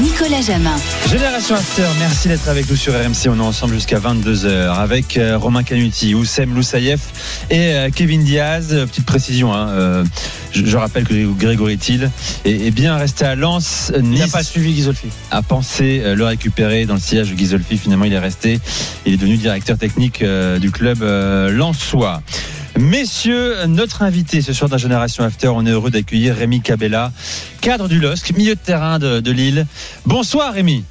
Nicolas Jamin. Génération After, merci d'être avec nous sur RMC. On est ensemble jusqu'à 22h avec euh, Romain Canuti, Oussem Loussaïef et euh, Kevin Diaz. Petite précision, hein, euh, je, je rappelle que Grégory Thiel est, est bien resté à Lens. Il n'a Nice pas suivi Ghisolfi. a pensé euh, le récupérer dans le sillage de Ghisolfi. Finalement, il est resté. Il est devenu directeur technique euh, du club euh, lensois. Messieurs, notre invité ce soir dans Génération After, on est heureux d'accueillir Rémi Cabella, cadre du LOSC, milieu de terrain de, de Lille. Bonsoir Rémi.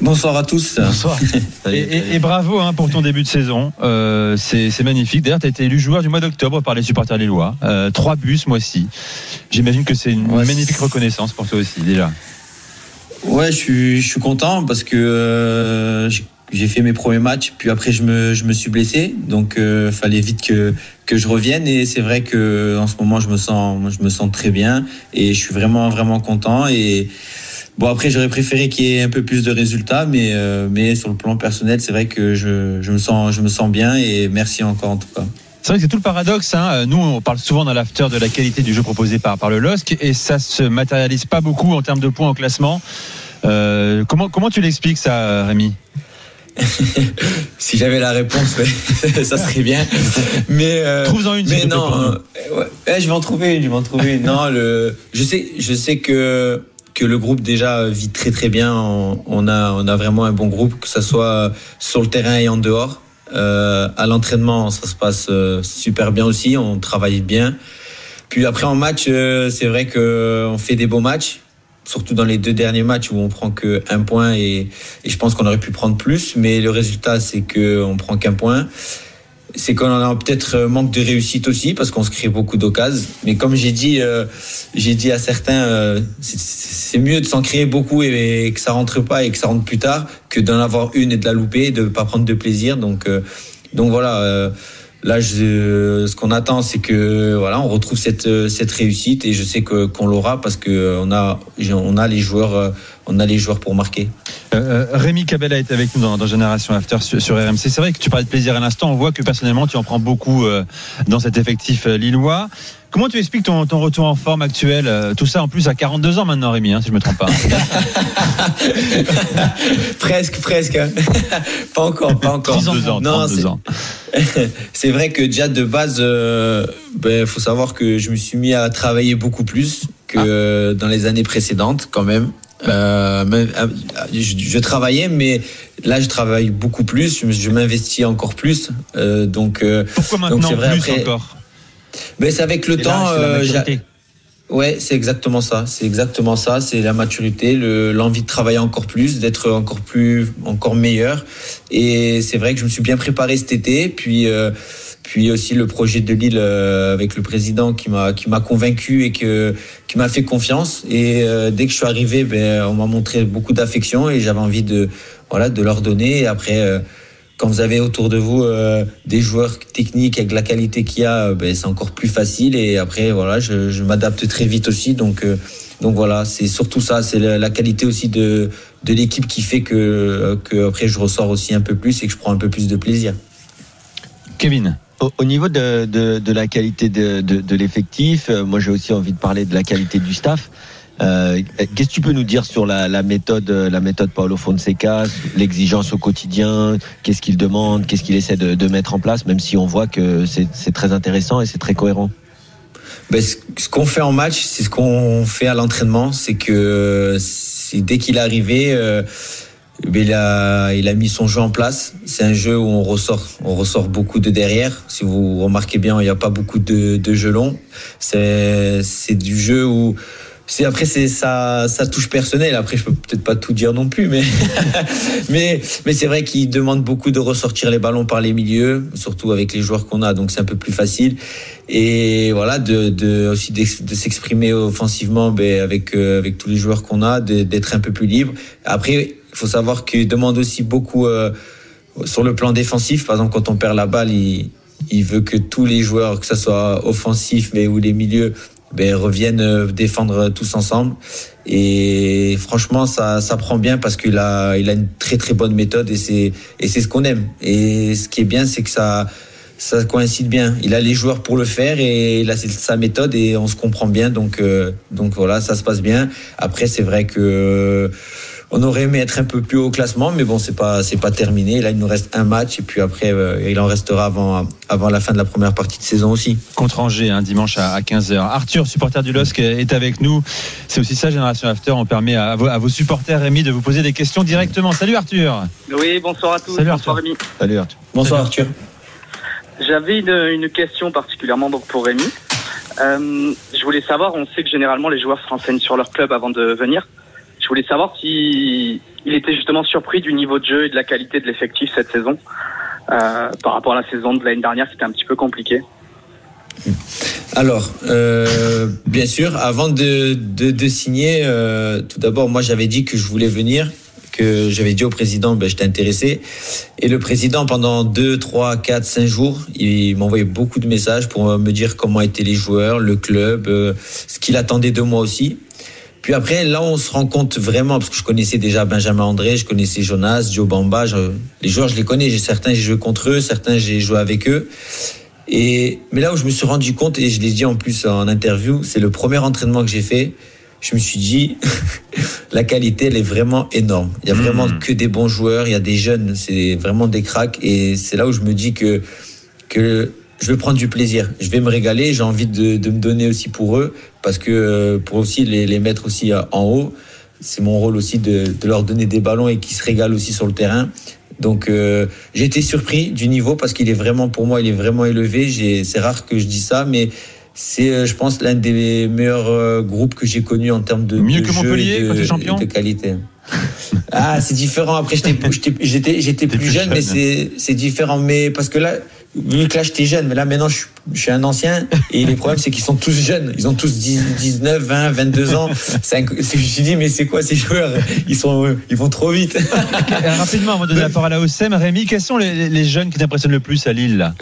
Bonsoir à tous. Bonsoir. Et, et- et bravo hein, pour ton début de saison. Euh, c'est magnifique. D'ailleurs, tu as été élu joueur du mois d'octobre par les supporters lillois. Euh, trois buts ce mois-ci. J'imagine que c'est une Ouais, magnifique reconnaissance pour toi aussi déjà. Ouais, je suis, je suis content parce que euh, j'ai- fait mes premiers matchs, puis après je me, je me suis blessé, donc euh, fallait vite que, que je revienne. Et c'est vrai que en ce moment je me sens, je me sens très bien et je suis vraiment vraiment content. Et bon après j'aurais préféré qu'il y ait un peu plus de résultats, mais euh, mais sur le plan personnel c'est vrai que je, je me sens, je me sens bien et merci encore en tout cas. C'est vrai que c'est tout le paradoxe. Hein. Nous, on parle souvent dans l'after de la qualité du jeu proposé par, par le LOSC et ça se matérialise pas beaucoup en termes de points au classement. Euh, comment, comment tu l'expliques ça, Rémi? Si j'avais la réponse, ça serait bien. Mais euh, Trouve-en une, Mais non, euh, ouais, ouais, je vais en trouver une. Je vais en trouver une. Non, le, je sais, je sais que que le groupe déjà vit très très bien. On, on a on a vraiment un bon groupe, que ça soit sur le terrain et en dehors. Euh, à l'entraînement, ça se passe euh, super bien aussi. On travaille bien. Puis après en match, c'est vrai que on fait des beaux matchs. Surtout dans les deux derniers matchs où on prend que un point et, je pense qu'on aurait pu prendre plus, mais le résultat c'est que on prend qu'un point c'est qu'on a peut-être euh, manque de réussite aussi parce qu'on se crée beaucoup d'occasions. Mais comme j'ai dit, euh, dit à certains, euh, c'est- mieux de s'en créer beaucoup et, que ça rentre pas et que ça rentre plus tard que d'en avoir une et de la louper et de pas prendre de plaisir. Donc, donc voilà. Euh, Là, je, ce qu'on attend, c'est que voilà, on retrouve cette euh, cette réussite et je sais que qu'on l'aura parce que euh, on a on a les joueurs euh, on a les joueurs pour marquer. Euh, Rémi Cabella est avec nous dans, dans Génération After sur, sur RMC. C'est vrai que tu parlais de plaisir à l'instant. On voit que personnellement, tu en prends beaucoup euh, dans cet effectif euh, lillois. Comment tu expliques ton, ton retour en forme actuel euh, Tout ça en plus à 42 ans maintenant, Rémi, hein, si je me trompe pas. presque, presque. hein. pas encore, pas encore. 32 ans, Non, 32 c'est- ans. c'est vrai que déjà de base, euh, ben, faut savoir que je me suis mis à travailler beaucoup plus que Ah. euh, dans les années précédentes, quand même. Euh, euh, je, je travaillais, mais là, je travaille beaucoup plus. Je, je m'investis encore plus. Euh, donc, euh, Pourquoi Donc, maintenant c'est vrai, plus après- encore? ben, c'est avec le C'est temps. là, euh, Ouais, c'est exactement ça. C'est exactement ça. C'est la maturité, le- l'envie de travailler encore plus, d'être encore plus, encore meilleur. Et c'est vrai que je me suis bien préparé cet été. Puis, euh, puis aussi le projet de Lille euh, avec le président qui m'a qui m'a convaincu et que qui m'a fait confiance. Et euh, dès que je suis arrivé, ben on m'a montré beaucoup d'affection et j'avais envie de voilà de leur donner. Et après. euh, quand vous avez autour de vous euh, des joueurs techniques avec la qualité qu'il y a, ben, c'est encore plus facile. Et après, voilà, je, je m'adapte très vite aussi. Donc, euh, donc voilà, c'est surtout ça. C'est la, la qualité aussi de, de l'équipe qui fait que, que après je ressors aussi un peu plus et que je prends un peu plus de plaisir. Kevin Au, au niveau de, de, de la qualité de, de, l'effectif, euh, moi j'ai aussi envie de parler de la qualité du staff. Euh, Qu'est-ce que tu peux nous dire sur la, la méthode, euh, la méthode Paulo Fonseca, l'exigence au quotidien Qu'est-ce qu'il demande Qu'est-ce qu'il essaie de, de mettre en place Même si on voit que c'est très intéressant et c'est très cohérent? Ben, ce qu'on fait en match, c'est ce qu'on fait à l'entraînement. C'est que dès qu'il est arrivé, euh, il, a, il a mis son jeu en place. C'est un jeu où on ressort, on ressort beaucoup de derrière. Si vous remarquez bien, il n'y a pas beaucoup de, de jeux longs. C'est c'est du jeu où c'est après c'est ça ça touche personnel après je peux peut-être pas tout dire non plus mais mais mais c'est vrai qu'il demande beaucoup de ressortir les ballons par les milieux surtout avec les joueurs qu'on a donc c'est un peu plus facile et voilà de, de aussi de s'exprimer offensivement ben, avec euh, avec tous les joueurs qu'on a d'être un peu plus libre après faut savoir qu'il demande aussi beaucoup euh, sur le plan défensif par exemple quand on perd la balle il il veut que tous les joueurs, que ce soit offensif mais ou les milieux, ben, reviennent euh, défendre tous ensemble. Et franchement, ça, ça prend bien parce qu'il a, il a une très très bonne méthode et c'est, et c'est ce qu'on aime. Et ce qui est bien, c'est que ça, ça coïncide bien. Il a les joueurs pour le faire et là c'est sa méthode et on se comprend bien. Donc, euh, donc voilà, ça se passe bien. Après, c'est vrai que on aurait aimé être un peu plus haut au classement, mais bon, c'est pas c'est pas terminé. Là, il nous reste un match et puis après, euh, il en restera avant avant la fin de la première partie de saison aussi. Contre Angers, un hein, dimanche à, 15h. Arthur, supporter du LOSC, est avec nous. C'est aussi ça, Génération After. On permet à, vos, supporters, Rémi, de vous poser des questions directement. Salut Arthur. Oui, bonsoir à tous. Salut bonsoir Rémi. Salut Arthur. Bonsoir Arthur. J'avais une, question particulièrement donc pour Rémi. Euh, je voulais savoir, on sait que généralement les joueurs se renseignent sur leur club avant de venir. Je voulais savoir si il était justement surpris du niveau de jeu et de la qualité de l'effectif cette saison. Euh, par rapport à la saison de l'année dernière, c'était un petit peu compliqué. Alors, euh, bien sûr, avant de, signer, euh, tout d'abord, moi j'avais dit que je voulais venir, que j'avais dit au président, ben, j'étais intéressé. Et le président, pendant 2, 3, 4, 5 jours, il m'envoyait beaucoup de messages pour me dire comment étaient les joueurs, le club, ce qu'il attendait de moi aussi. Puis après, là, on se rend compte vraiment, parce que je connaissais déjà Benjamin André, je connaissais Jonas, Joe Bamba, les joueurs, je les connais. Certains, j'ai joué contre eux, certains, j'ai joué avec eux. Et, mais là où je me suis rendu compte, et je l'ai dit en plus en interview, c'est le premier entraînement que j'ai fait. Je me suis dit, la qualité, elle est vraiment énorme. Il y a mmh. vraiment que des bons joueurs, il y a des jeunes, c'est vraiment des cracks. Et c'est là où je me dis que, que je vais prendre du plaisir. Je vais me régaler. J'ai envie de, de, me donner aussi pour eux, parce que euh, pour aussi les, les mettre aussi euh, en haut, c'est mon rôle aussi de, de, leur donner des ballons et qu'ils se régalent aussi sur le terrain. Donc euh, j'ai été surpris du niveau parce qu'il est vraiment pour moi il est vraiment élevé. C'est rare que je dis ça, mais c'est euh, je pense l'un des meilleurs groupes que j'ai connus en termes de, Mieux de que Montpellier, de, champion de qualité. ah c'est différent. Après j'étais plus jeune, jeune, mais c'est différent. Mais parce que là vu que là j'étais jeune, mais là maintenant je, suis un ancien et les problèmes c'est qu'ils sont tous jeunes, ils ont tous 19, 20, 22 ans. je me suis dit mais c'est quoi ces joueurs? Ils sont ils vont trop vite. Rapidement avant de donner la parole à Ossem, Rémi, quels sont les, jeunes qui t'impressionnent le plus à Lille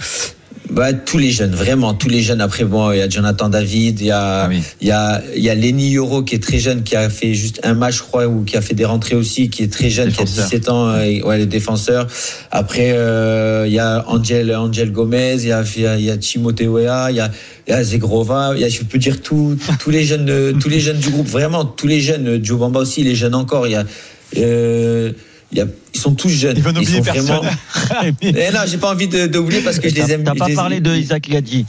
bah, tous les jeunes, vraiment, tous les jeunes. Après, bon, il y a Jonathan David, il y a, ah il y a, il y a Lenny Yoro qui est très jeune, qui a fait juste un match, je crois, ou qui a fait des rentrées aussi, qui est très jeune, qui a 17 ans, euh, ouais, le défenseur. Après, euh, il y a Angel, Angel Gomez, il y a, il y a, Timothée Wea, il y a, il y a Zegrova, il y a, je peux dire tous les jeunes, euh, tous les jeunes du groupe, vraiment, tous les jeunes, Joe Bamba aussi, les jeunes encore, il y a, euh, il y a, ils sont tous jeunes. Ils vont oublier vraiment... eh non, j'ai pas envie d'oublier parce que je les aime. T'as pas parlé de Isaac Gadji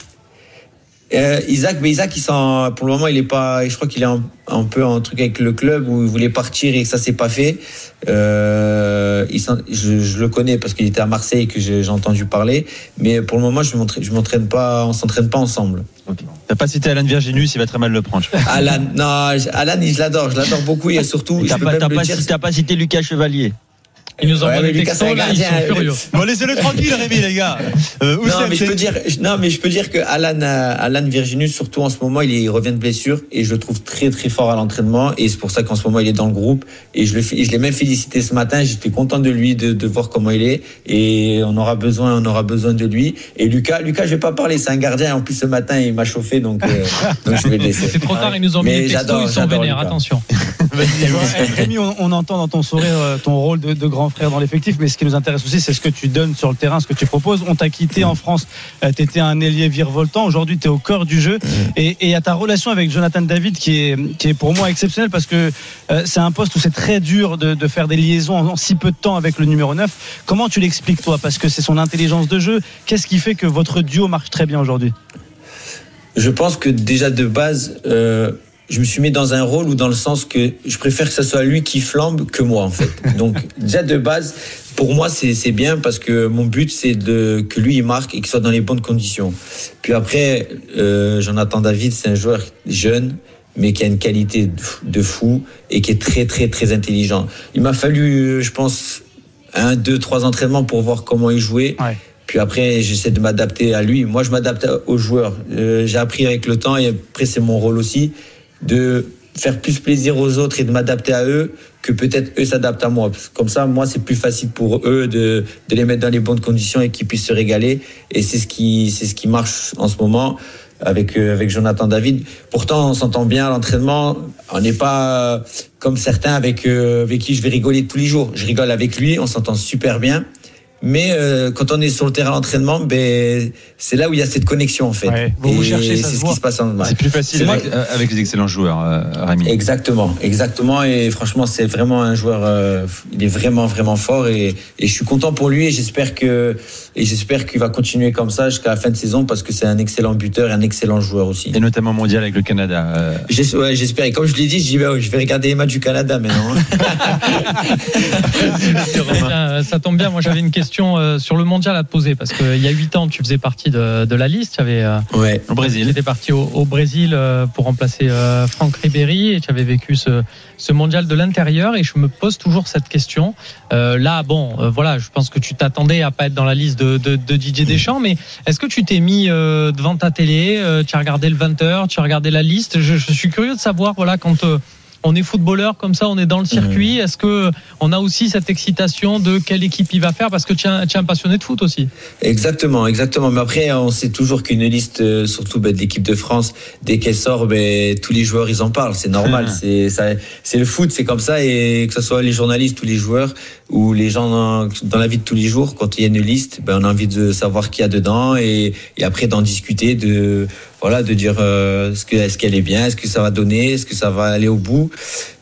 euh, Isaac, mais Isaac, il sent, pour le moment, il est pas. Je crois qu'il est un, un, peu en truc avec le club où il voulait partir et que ça s'est pas fait. Euh, il sent, je, je, le connais parce qu'il était à Marseille et que j'ai entendu parler. Mais pour le moment, je je m'entraîne pas, on s'entraîne pas ensemble. Okay. T'as pas cité Alan Virginus, il va très mal le prendre. Alan, non, Alan, je l'adore, je l'adore beaucoup et surtout. T'as pas cité Lucas Chevalier. Ils nous envoient des textos là, ils sont furieux. Bon, laissez-le tranquille, Rémi, les gars. Euh, non, mais je peux dire, non, mais je peux dire que Alan, Alan Virginus, surtout en ce moment, il, il revient de blessure et je le trouve très très fort à l'entraînement et c'est pour ça qu'en ce moment il est dans le groupe et je, le, je l'ai même félicité ce matin. J'étais content de lui, de, de voir comment il est et on aura besoin, on aura besoin de lui. Et Lucas, Lucas, je vais pas parler, c'est un gardien. En plus ce matin, il m'a chauffé, donc, euh, donc je vais le laisser. C'est trop tard, ils nous ont mis des textos, ils sont vénères. Attention. Rémi, on, on, entend dans ton sourire ton rôle de, de grand frère dans l'effectif, mais ce qui nous intéresse aussi, c'est ce que tu donnes sur le terrain, ce que tu proposes. On t'a quitté en France, euh, tu étais un ailier virevoltant, aujourd'hui tu es au cœur du jeu. Et il y a ta relation avec Jonathan David qui est, qui est pour moi exceptionnelle parce que euh, c'est un poste où c'est très dur de, de, faire des liaisons en, si peu de temps avec le numéro 9. Comment tu l'expliques toi? Parce que c'est son intelligence de jeu. Qu'est-ce qui fait que votre duo marche très bien aujourd'hui? Je pense que déjà de base... Euh je me suis mis dans un rôle où dans le sens que je préfère que ce soit lui qui flambe que moi en fait. Donc déjà de base, pour moi c'est bien parce que mon but c'est de que lui il marque et qu'il soit dans les bonnes conditions. Puis après, euh, Jonathan David c'est un joueur jeune mais qui a une qualité de fou et qui est très très très intelligent. Il m'a fallu, je pense, un, deux, trois entraînements pour voir comment il jouait. Puis après, j'essaie de m'adapter à lui. Moi, je m'adapte aux joueurs. Euh, j'ai appris avec le temps et après, c'est mon rôle aussi de faire plus plaisir aux autres et de m'adapter à eux que peut-être eux s'adaptent à moi. Comme ça, moi, c'est plus facile pour eux de, de les mettre dans les bonnes conditions et qu'ils puissent se régaler. Et c'est ce qui, c'est ce qui marche en ce moment avec euh, avec Jonathan David. Pourtant, on s'entend bien à l'entraînement. On n'est pas comme certains avec euh, avec qui je vais rigoler tous les jours. Je rigole avec lui, on s'entend super bien. Mais euh, quand on est sur le terrain d'entraînement, ben, c'est là où il y a cette connexion en fait. vous, vous cherchez, c'est ce qui se passe en C'est plus facile avec, euh, avec, les excellents joueurs, euh, Rémi. Exactement, exactement. Et franchement, c'est vraiment un joueur. Euh, il est vraiment, vraiment fort. Et, et, je suis content pour lui. Et j'espère que et j'espère qu'il va continuer comme ça jusqu'à la fin de saison parce que c'est un excellent buteur et un excellent joueur aussi. Et notamment mondial avec le Canada. Euh... J'espère. et comme je l'ai dit, je, dis, bah, je vais regarder les matchs du Canada maintenant. Hein. ça tombe bien. Moi, j'avais une question euh, sur le mondial à te poser parce qu'il y a 8 ans, tu faisais partie de, de la liste. Tu avais, euh, ouais, au Brésil. Tu étais parti au, au, Brésil euh, pour remplacer Franck Ribéry et tu avais vécu ce, ce mondial de l'intérieur. Et je me pose toujours cette question. là, bon, voilà, je pense que tu t'attendais à pas être dans la liste de, de, de Didier Deschamps, mais est-ce que tu t'es mis devant ta télé, tu as regardé le 20h, tu as regardé la liste? Je, je, suis curieux de savoir, voilà, quand on est footballeur comme ça, on est dans le circuit. Est-ce que on a aussi cette excitation de quelle équipe il va faire? Parce que tu es, un passionné de foot aussi Exactement, exactement. Mais après, on sait toujours qu'une liste, euh, surtout ben, de l'équipe de France, dès qu'elle sort, ben, tous les joueurs ils en parlent. C'est normal. C'est c'est le foot, c'est comme ça. Et que ce soit les journalistes ou les joueurs ou les gens dans, dans, la vie de tous les jours, quand il y a une liste, ben, on a envie de savoir qui y a dedans et, et après d'en discuter de voilà, de dire euh, est-ce que est-ce qu'elle est bien, est-ce que ça va donner, est-ce que ça va aller au bout.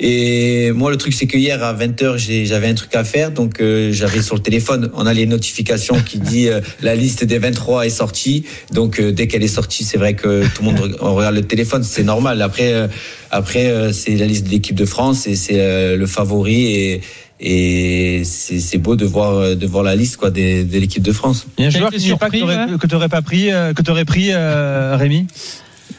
Et moi, le truc c'est que hier à 20h, j'avais un truc à faire, donc euh, j'avais sur le téléphone, on a les notifications qui dit euh, la liste des 23 est sortie. Donc euh, dès qu'elle est sortie, c'est vrai que tout le monde on regarde le téléphone, c'est normal. Après, euh, après c'est la liste de l'équipe de France et c'est le favori et et c'est beau de voir de voir la liste quoi de, de l'équipe de France. Il y a un joueur qui pas que tu n'aurais pas pris que tu aurais pris euh, Rémi?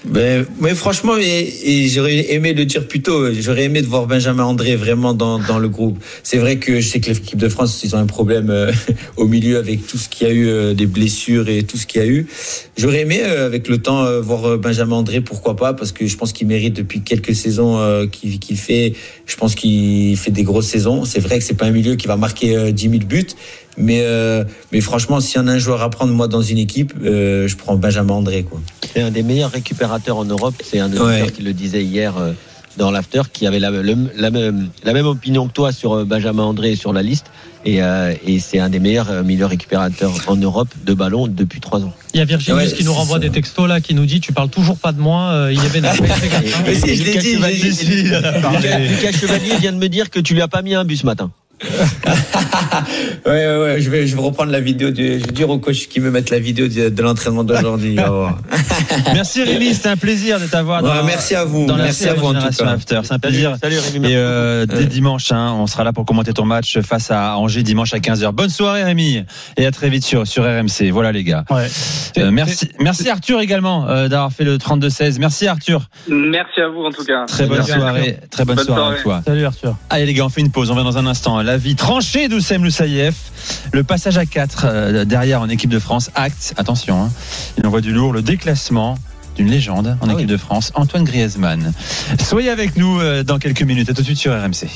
Ben, mais franchement, j'aurais aimé le dire plus tôt. J'aurais aimé de voir Benjamin André vraiment dans, le groupe. C'est vrai que je sais que l'équipe de France, ils ont un problème euh, au milieu avec tout ce qu'il y a eu, euh, des blessures et tout ce qu'il y a eu. J'aurais aimé, euh, avec le temps, voir Benjamin André, pourquoi pas, parce que je pense qu'il mérite depuis quelques saisons qu'il qu'il fait. Je pense qu'il fait des grosses saisons. C'est vrai que c'est pas un milieu qui va marquer 10 000 buts, mais, euh, mais franchement, s'il y en a un joueur à prendre, moi, dans une équipe, euh, je prends Benjamin André. C'est un des meilleurs récupérateurs en Europe. C'est un auditeur ouais. qui le disait hier euh, dans l'after, qui avait la, le, la, même, la même opinion que toi sur euh, Benjamin André et sur la liste. Et, euh, et c'est un des meilleurs euh, milieux récupérateurs en Europe de ballon depuis trois ans. Il y a Virginie ouais, qui nous renvoie ça. des textos là, qui nous dit Tu parles toujours pas de moi, euh, il y avait Mais si, je l'ai dit, Lucas Chevalier vient de me dire que tu lui as pas mis un but ce matin. Ouais, ouais, ouais, je vais, je vais reprendre la vidéo. Du, je vais dire au coach qui me mette la vidéo de, de l'entraînement d'aujourd'hui. merci Rémi, c'était un plaisir de t'avoir. Ouais, merci à vous. merci à vous en tout cas. After. C'est un plaisir. Salut, Rémi. Et euh, dès dimanche, hein, on sera là pour commenter ton match face à Angers dimanche à 15h. Bonne soirée Rémi et à très vite sur, sur RMC. Voilà les gars. Ouais. Euh, merci, merci Arthur également euh, d'avoir fait le 32-16. Merci Arthur. Merci à vous en tout cas. Très bonne soirée. Très bonne, bonne soirée, soirée à toi. Salut Arthur. Allez les gars, on fait une pause. On va dans un instant. La vie tranchée d'Oussem Loussaïef. Le passage à 4 euh, derrière en équipe de France. Acte, attention, hein, il envoie du lourd. Le déclassement d'une légende en ah équipe oui. de France, Antoine Griezmann. Soyez avec nous euh, dans quelques minutes. À tout de suite sur RMC.